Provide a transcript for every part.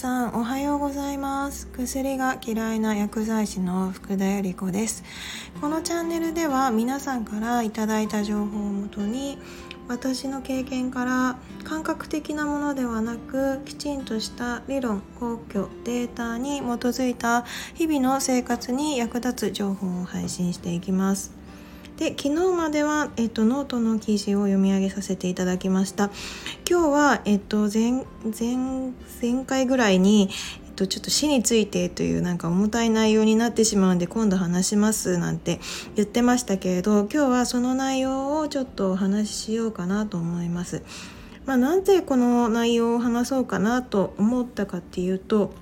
さんおはようございます。薬が嫌いな薬剤師の福田由里子です。このチャンネルでは皆さんからいただいた情報をもとに私の経験から感覚的なものではなくきちんとした理論根拠データに基づいた日々の生活に役立つ情報を配信していきます。で昨日までは、えっと、ノートの記事を読み上げさせていただきました今日は、えっと、前前前回ぐらいに、えっと、ちょっと死についてというなんか重たい内容になってしまうんで今度話しますなんて言ってましたけれど今日はその内容をちょっとお話ししようかなと思います。まあ、なんでこの内容を話そうかなと思ったかっていうと、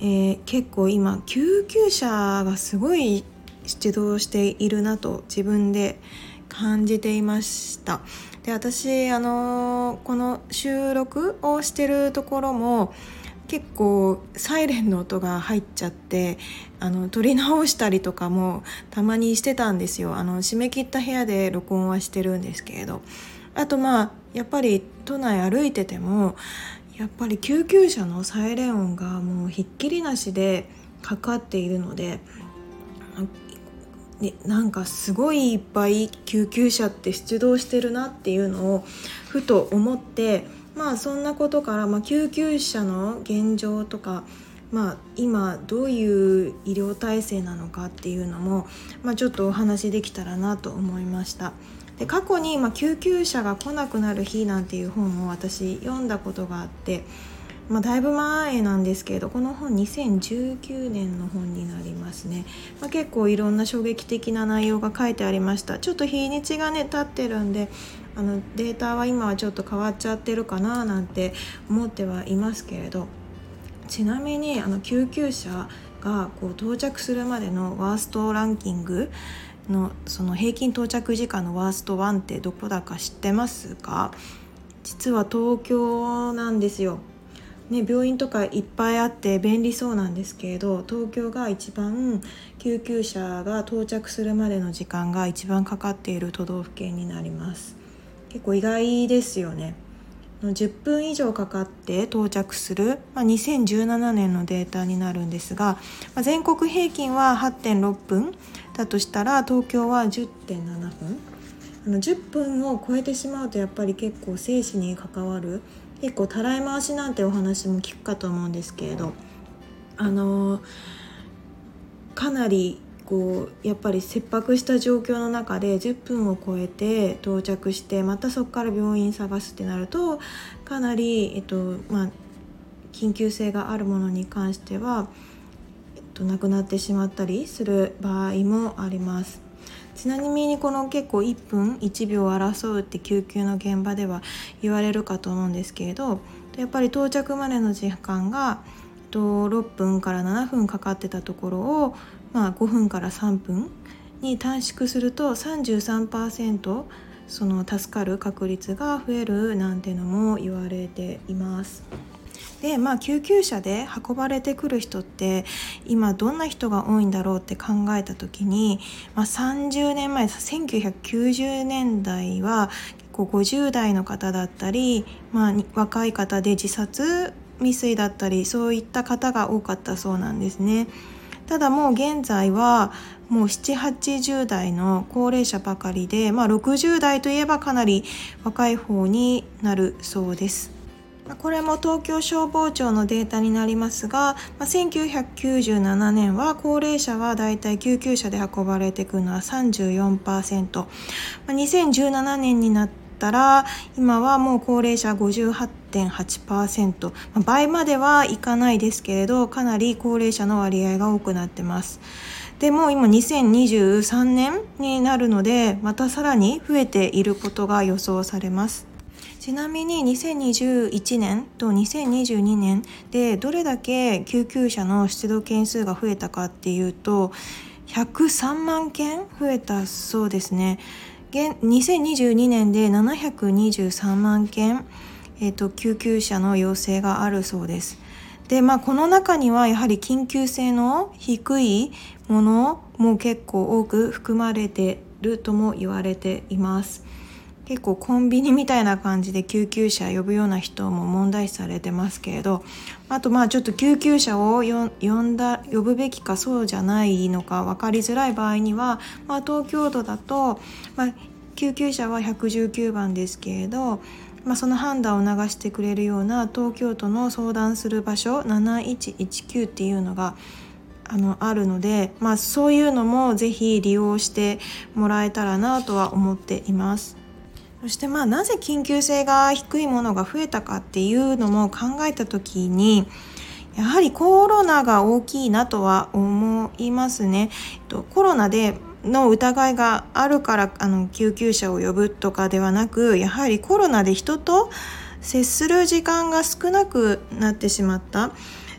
えー、結構今救急車がすごい出動しているなと自分で感じていました。で私あのこの収録をしてるところも結構サイレンの音が入っちゃってあの撮り直したりとかもたまにしてたんですよ。あの締め切った部屋で録音はしてるんですけれど。あとまあやっぱり都内歩いててもやっぱり救急車のサイレン音がもうひっきりなしでかかっているのでね、なんかすごいいっぱい救急車って出動してるなっていうのをふと思ってまあそんなことから、まあ、救急車の現状とか、まあ、今どういう医療体制なのかっていうのも、まあ、ちょっとお話できたらなと思いました。で過去に、まあ、救急車が来なくなる日なんていう本を私読んだことがあってまあ、だいぶ前なんですけれどこの本2019年の本になりますね、まあ、結構いろんな衝撃的な内容が書いてありました。ちょっと日にちがね経ってるんであのデータは今はちょっと変わっちゃってるかななんて思ってはいますけれど。ちなみにあの救急車がこう到着するまでのワーストランキングのその平均到着時間のワースト1ってどこだか知ってますか？実は東京なんですよ。ね、病院とかいっぱいあって便利そうなんですけれど東京が一番救急車が到着するまでの時間が一番かかっている都道府県になります。結構意外ですよね。10分以上かかって到着する、まあ、2017年のデータになるんですが、まあ、全国平均は8.6分。だとしたら東京は10.7分。あの10分を超えてしまうとやっぱり結構生死に関わる結構たらい回しなんてお話も聞くかと思うんですけれどあのかなりこうやっぱり切迫した状況の中で10分を超えて到着してまたそこから病院探すってなるとかなり、えっとまあ、緊急性があるものに関しては、えっと、亡くなってしまったりする場合もあります。ちなみにこの結構1分1秒を争うって救急の現場では言われるかと思うんですけれどやっぱり到着までの時間が6分から7分かかってたところを、まあ、5分から3分に短縮すると33%その助かる確率が増えるなんてのも言われています。でまあ救急車で運ばれてくる人って今どんな人が多いんだろうって考えた時に、まあ、30年前1990年代は結構50代の方だったり、まあ、若い方で自殺未遂だったりそういった方が多かったそうなんですね。ただもう現在はもう780代の高齢者ばかりで、まあ、60代といえばかなり若い方になるそうです。これも東京消防庁のデータになりますが、ま1997年は高齢者はだいたい救急車で運ばれていくのは34%、ま2017年になったら今はもう高齢者58.8%、ま倍まではいかないですけれどかなり高齢者の割合が多くなってます。でも今2023年になるのでまたさらに増えていることが予想されます。ちなみに2021年と2022年でどれだけ救急車の出動件数が増えたかっていうと103万件増えたそうですね。2022年で723万件、えーと、救急車の要請があるそうです。でまあこの中にはやはり緊急性の低いものも結構多く含まれてるとも言われています。結構コンビニみたいな感じで救急車呼ぶような人も問題視されてますけれどあとまあちょっと救急車を呼んだ呼ぶべきかそうじゃないのか分かりづらい場合には、まあ、東京都だと、まあ、救急車は119番ですけれど、まあ、その判断を流してくれるような東京都の相談する場所7119っていうのがあのあるので、まあ、そういうのもぜひ利用してもらえたらなとは思っています。そしてまあなぜ緊急性が低いものが増えたかっていうのも考えた時にやはりコロナが大きいなとは思いますね。コロナでの疑いがあるからあの救急車を呼ぶとかではなくやはりコロナで人と接する時間が少なくなってしまった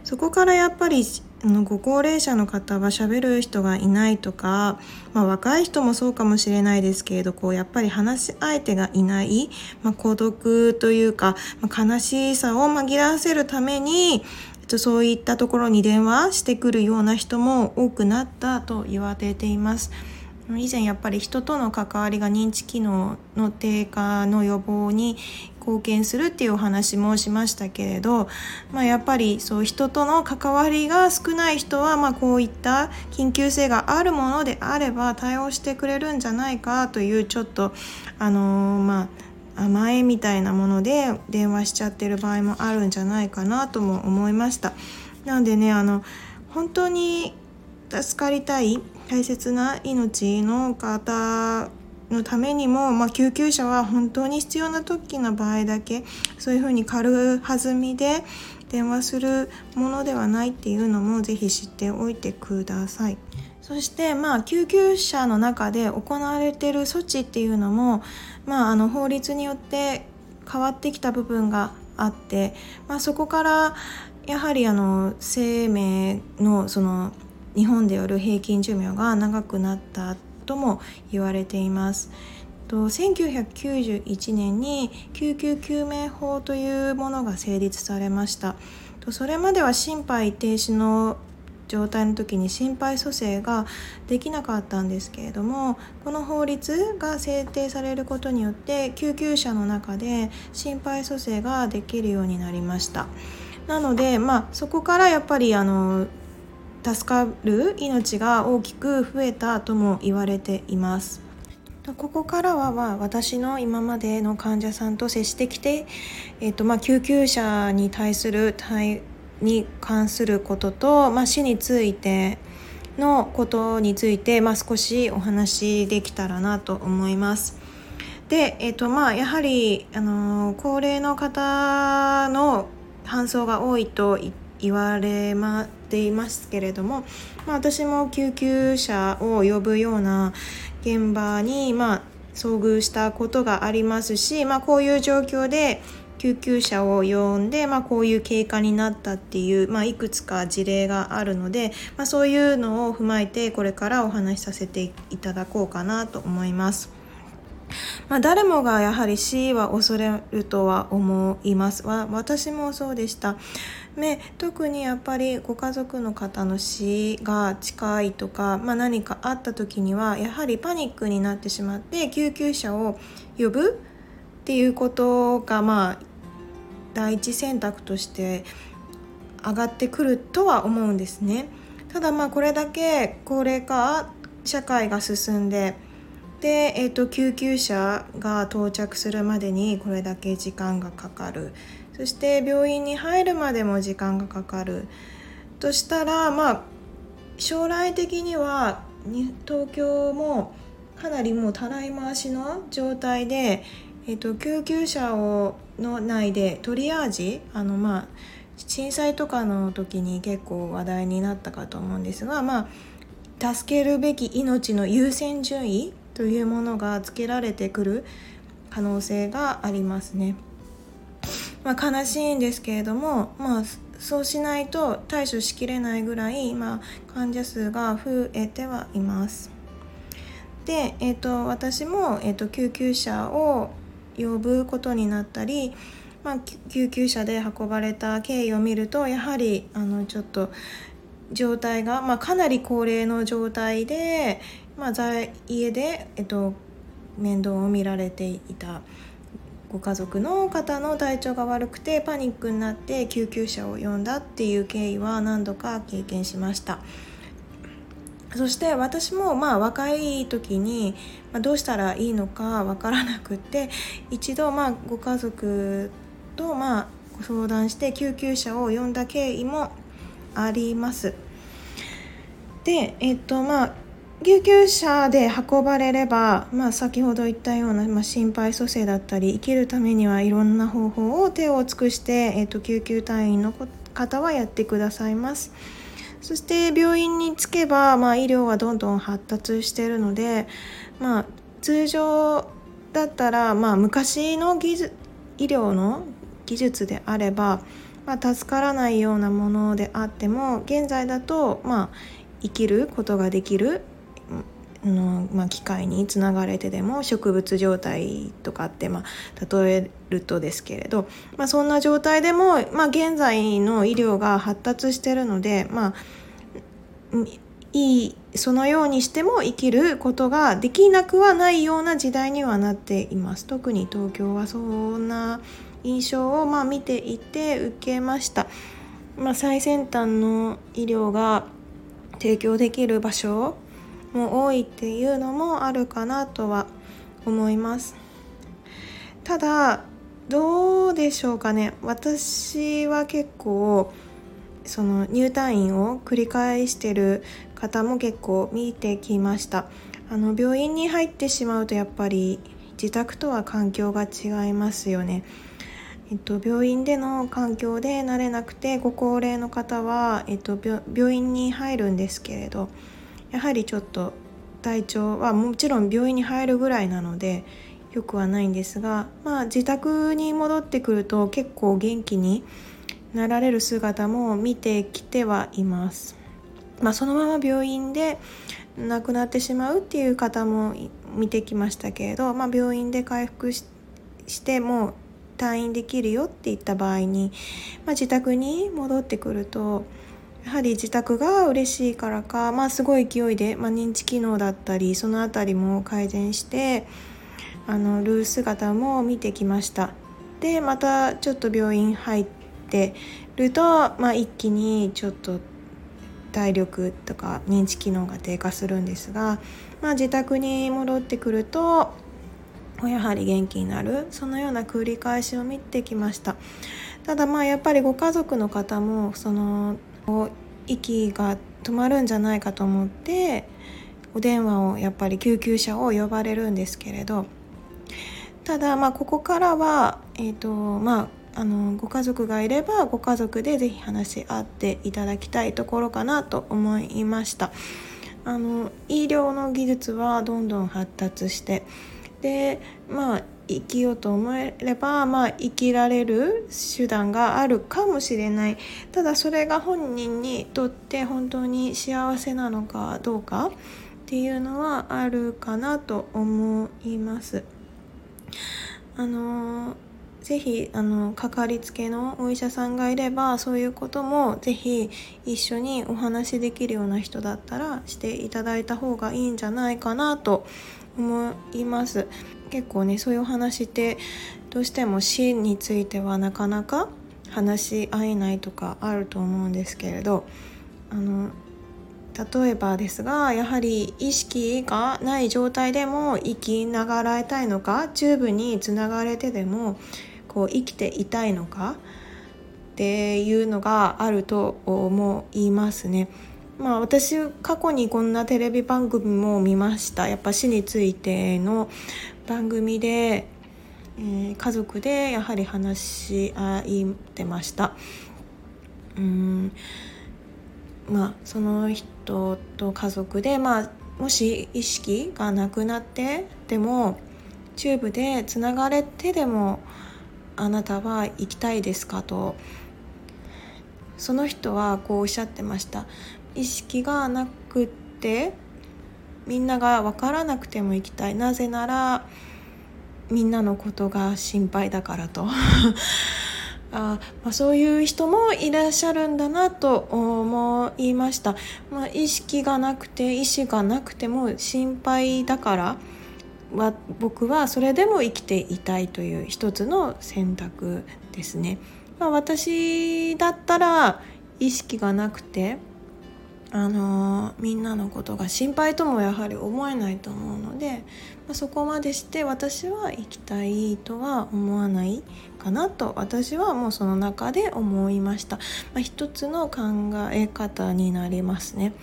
そこからやっぱりのご高齢者の方は喋る人がいないとか、まあ、若い人もそうかもしれないですけれどこうやっぱり話し相手がいない、まあ、孤独というか、まあ、悲しさを紛らわせるためにそういったところに電話してくるような人も多くなったと言われています。以前やっぱり人との関わりが認知機能の低下の予防に貢献するっていうお話もしましたけれど、まあ、やっぱりそう人との関わりが少ない人は、まあ、こういった緊急性があるものであれば対応してくれるんじゃないかというちょっとあのー、まあ甘えみたいなもので電話しちゃってる場合もあるんじゃないかなとも思いました。なんでねあの本当に助かりたい大切な命の方のためにも、まあ、救急車は本当に必要な時の場合だけそういうふうに軽はずみで電話するものではないっていうのもぜひ知っておいてください。そしてまあ救急車の中で行われている措置っていうのも、まあ、あの法律によって変わってきた部分があって、まあ、そこからやはりあの生命のその日本でよる平均寿命が長くなったとも言われています。1991年に救急救命法というものが成立されましたそれまでは心肺停止の状態の時に心肺蘇生ができなかったんですけれどもこの法律が制定されることによって救急車の中で心肺蘇生ができるようになりましたなのでまあそこからやっぱりあの助かる命が大きく増えたとも言われています。ここからは私の今までの患者さんと接してきて、えーとまあ、救急車に対する対に関することと、まあ、死についてのことについて、まあ、少しお話できたらなと思います。で、えーとまあ、やはり、あの高齢の方の搬送が多いと言われまていますけれども、まあ、私も救急車を呼ぶような現場に、まあ、遭遇したことがありますし、まあ、こういう状況で救急車を呼んで、まあ、こういう経過になったっていう、まあ、いくつか事例があるので、まあ、そういうのを踏まえてこれからお話しさせていただこうかなと思います。まあ、誰もがやはり死は恐れるとは思います私もそうでしたで特にやっぱりご家族の方の死が近いとか、まあ、何かあった時にはやはりパニックになってしまって救急車を呼ぶっていうことがまあ第一選択として上がってくるとは思うんですね。ただまあこれだけ高齢化社会が進んでで、えーと、救急車が到着するまでにこれだけ時間がかかるそして病院に入るまでも時間がかかるとしたらまあ将来的には東京もかなりもうたらい回しの状態で、えーと、救急車をの内でトリアージあのまあ震災とかの時に結構話題になったかと思うんですがまあ助けるべき命の優先順位というものがつけられてくる可能性がありますね。まあ、悲しいんですけれども、まあ、そうしないと対処しきれないぐらい、まあ、患者数が増えてはいます。で、えーと、私も、えーと、救急車を呼ぶことになったり、まあ、救急車で運ばれた経緯を見るとやはりあのちょっと状態が、まあ、かなり高齢の状態で、まあ、在家で、えっと、面倒を見られていたご家族の方の体調が悪くてパニックになって救急車を呼んだっていう経緯は何度か経験しました。そして私もまあ若い時にどうしたらいいのかわからなくって一度まあご家族とまあご相談して救急車を呼んだ経緯もあります。でえっとまあ救急車で運ばれれば、まあ、先ほど言ったような、まあ、心肺蘇生だったり生きるためにはいろんな方法を手を尽くして、えーと、救急隊員の方はやってくださいます。そして病院に着けば、まあ、医療はどんどん発達しているので、まあ、通常だったら、まあ、昔の技術医療の技術であれば、まあ、助からないようなものであっても現在だと、まあ、生きることができるの、まあ、機械につながれてでも植物状態とかって、まあ、例えるとですけれど、まあ、そんな状態でも、まあ、現在の医療が発達してるので、まあ、いいそのようにしても生きることができなくはないような時代にはなっています。特に東京はそんな印象をまあ見ていて受けました、まあ、最先端の医療が提供できる場所も多いっていうのもあるかなとは思います。ただどうでしょうかね。私は結構その入退院を繰り返してる方も結構見てきました。あの病院に入ってしまうとやっぱり自宅とは環境が違いますよね。えっと、病院での環境で慣れなくてご高齢の方は、えっと、病院に入るんですけれどやはりちょっと体調はもちろん病院に入るぐらいなのでよくはないんですが、まあ、自宅に戻ってくると結構元気になられる姿も見てきてはいます。まあ、そのまま病院で亡くなってしまうっていう方も見てきましたけれど、まあ、病院で回復しても退院できるよって言った場合に、まあ、自宅に戻ってくるとやはり自宅が嬉しいからか、まあ、すごい勢いで、まあ、認知機能だったりその辺りも改善してあのる姿も見てきました。でまたちょっと病院入ってると、まあ、一気にちょっと体力とか認知機能が低下するんですが、まあ、自宅に戻ってくるとやはり元気になるそのような繰り返しを見てきました。ただまあやっぱりご家族の方もその息が止まるんじゃないかと思ってお電話をやっぱり救急車を呼ばれるんですけれどただまあここからは、えーとまあ、あのご家族がいればご家族で是非話し合っていただきたいところかなと思いました。あの医療の技術はどんどん発達してでまあ生きようと思えれば、まあ、生きられる手段があるかもしれないただそれが本人にとって本当に幸せなのかどうかっていうのはあるかなと思います。あのぜひあのかかりつけのお医者さんがいればそういうこともぜひ一緒にお話しできるような人だったらしていただいた方がいいんじゃないかなと思います結構ねそういうお話ってどうしても死についてはなかなか話し合えないとかあると思うんですけれどあの例えばですがやはり意識がない状態でも生きながらえたいのかチューブにつながれてでもこう生きていたいのかっていうのがあると思いますね。まあ私過去にこんなテレビ番組も見ましたやっぱ死についての番組で、えー、家族でやはり話し合ってました。うん。まあその人と家族でまあもし意識がなくなってでもチューブでつながれてでもあなたは行きたいですかと。その人はこうおっしゃってました。意識がなくってみんなが分からなくても行きたい。なぜならみんなのことが心配だからと。あまあ、そういう人もいらっしゃるんだなと思いました、まあ、意識がなくて意思がなくても心配だからは僕はそれでも生きていたいという一つの選択ですね。まあ、私だったら意識がなくてあのみんなのことが心配ともやはり思えないと思うので、まあ、そこまでして私は行きたいとは思わないかなと私はもうその中で思いました、まあ、一つの考え方になりますね。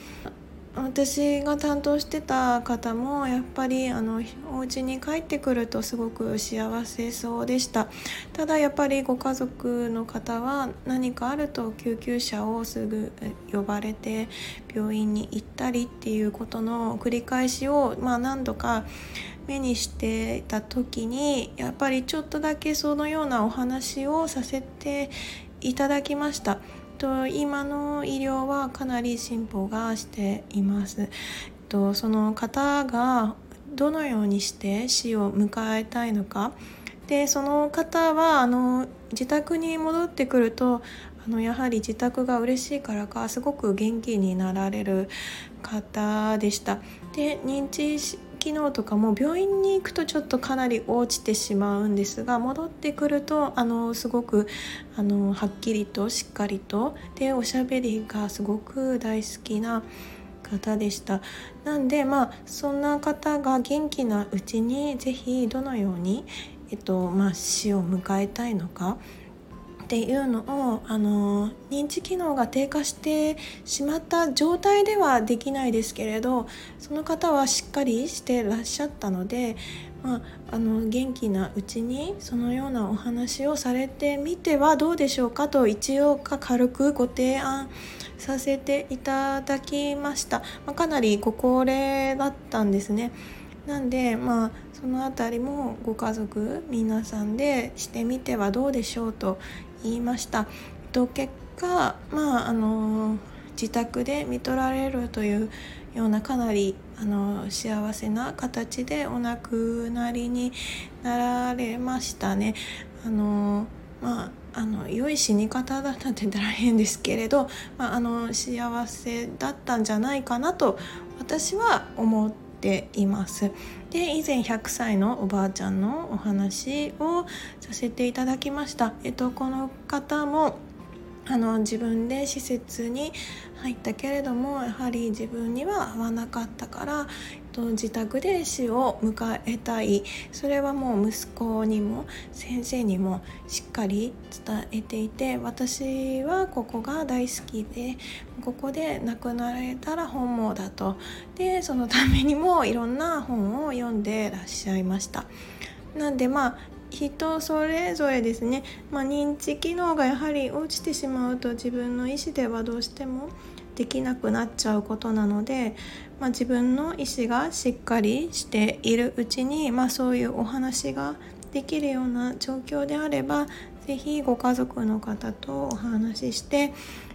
私が担当してた方もやっぱりあのお家に帰ってくるとすごく幸せそうでしたただやっぱりご家族の方は何かあると救急車をすぐ呼ばれて病院に行ったりっていうことの繰り返しを、まあ、何度か目にしてた時にやっぱりちょっとだけそのようなお話をさせていただきました。と今の医療はかなり進歩がしています。とその方がどのようにして死を迎えたいのかでその方はあの自宅に戻ってくるとあのやはり自宅が嬉しいからかすごく元気になられる方でした。で認知機能とかも病院に行くとちょっとかなり落ちてしまうんですが戻ってくるとあのすごくあのはっきりとしっかりと。でおしゃべりがすごく大好きな方でした。なんでまあそんな方が元気なうちに是非どのように、えっとまあ、死を迎えたいのかっていうのをあの認知機能が低下してしまった状態ではできないですけれどその方はしっかりしてらっしゃったので、まあ、あの元気なうちにそのようなお話をされてみてはどうでしょうかと一応か軽くご提案させていただきました、まあ、かなりご高齢だったんですね。なんでまあその辺りもご家族皆さんでしてみてはどうでしょうと言いました。と結果まああの自宅で見取られるというようなかなりあの幸せな形でお亡くなりになられましたね。あのまあ、あの良い死に方だったって言ったら変ですけれど、まあ、あの幸せだったんじゃないかなと私は思ってています。で以前100歳のおばあちゃんのお話をさせていただきました。えっと、この方もあの自分で施設に入ったけれどもやはり自分には合わなかったから自宅で死を迎えたい。それはもう息子にも先生にもしっかり伝えていて私はここが大好きでここで亡くなられたら本望だと。でそのためにもいろんな本を読んでらっしゃいました。なんでまあ人それぞれですね、まあ、認知機能がやはり落ちてしまうと自分の意思ではどうしてもできなくなっちゃうことなので、まあ、自分の意思がしっかりしているうちに、まあ、そういうお話ができるような状況であれば是非ご家族の方とお話しして、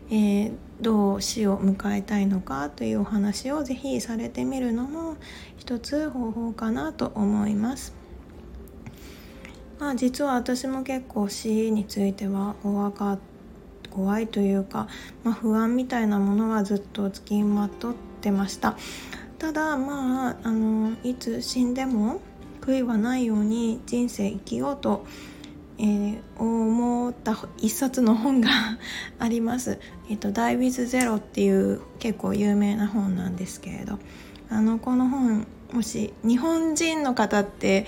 えー、どう死を迎えたいのかというお話を是非されてみるのも一つ方法かなと思います。まあ、実は私も結構死については怖か怖いというか、まあ、不安みたいなものはずっとつきまとってました。ただまああのいつ死んでも悔いはないように人生生きようと、えー、思った一冊の本が あります「えーと、Die with Zero」っていう結構有名な本なんですけれどあのこの本もし日本人の方って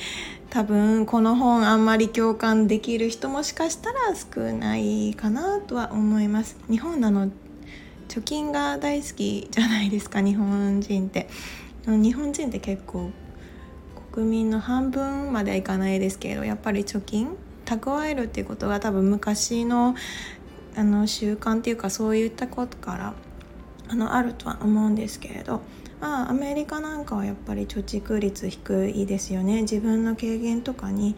多分この本あんまり共感できる人もしかしたら少ないかなとは思います。日本なの貯金が大好きじゃないですか日本人って。日本人って結構国民の半分まではいかないですけどやっぱり貯金蓄えるっていうことが多分昔のあの習慣っていうかそういったことからあのあるとは思うんですけれど。まあアメリカなんかはやっぱり貯蓄率低いですよね。自分の軽減とかに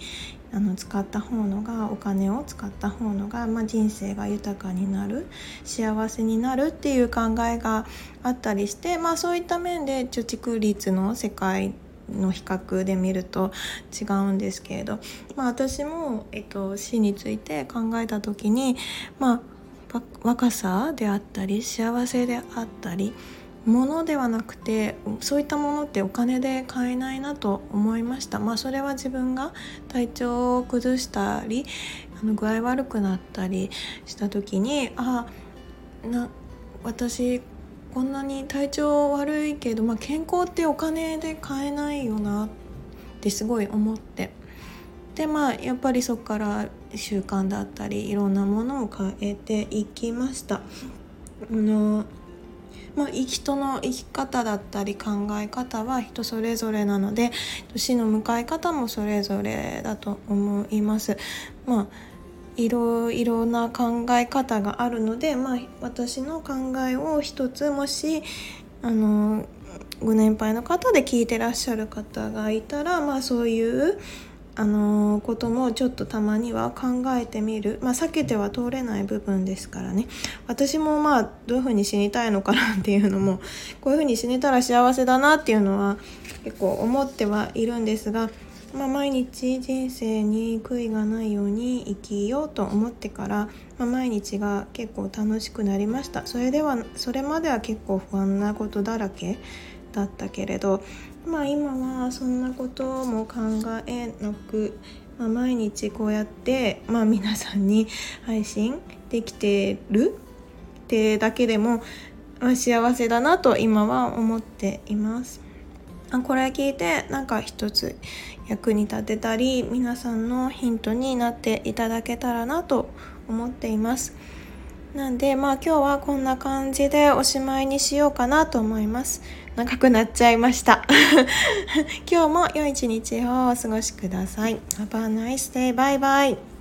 あの使った方のがお金を使った方のが、まあ、人生が豊かになる幸せになるっていう考えがあったりして、まあ、そういった面で貯蓄率の世界の比較で見ると違うんですけれど、まあ、私も、えっと、死について考えた時に、まあ、若さであったり幸せであったりものではなくてそういったものってお金で買えないなと思いましたまあそれは自分が体調を崩したりあの具合悪くなったりした時にあな私こんなに体調悪いけど、まあ、健康ってお金で買えないよなってすごい思ってでまあやっぱりそこから習慣だったりいろんなものを変えていきました。あのまあ、人の生き方だったり考え方は人それぞれなので死の迎え方もそれぞれだと思います。まあいろいろな考え方があるので、まあ、私の考えを一つもしあのご年配の方で聞いてらっしゃる方がいたら、まあ、そういうあのこともちょっとたまには考えてみる、まあ、避けては通れない部分ですからね。私もまあどういうふうに死にたいのかなっていうのもこういうふうに死ねたら幸せだなっていうのは結構思ってはいるんですが、まあ、毎日人生に悔いがないように生きようと思ってから、まあ、毎日が結構楽しくなりました。それではそれまでは結構不安なことだらけだったけれどまあ今はそんなことも考えなく、まあ、毎日こうやって、まあ、皆さんに配信できてるってだけでも、まあ、幸せだなと今は思っています。あこれ聞いてなんか一つ役に立てたり皆さんのヒントになっていただけたらなと思っています。なんでまあ今日はこんな感じでおしまいにしようかなと思います。長くなっちゃいました。今日も良い一日をお過ごしください。Have a nice day. Bye bye.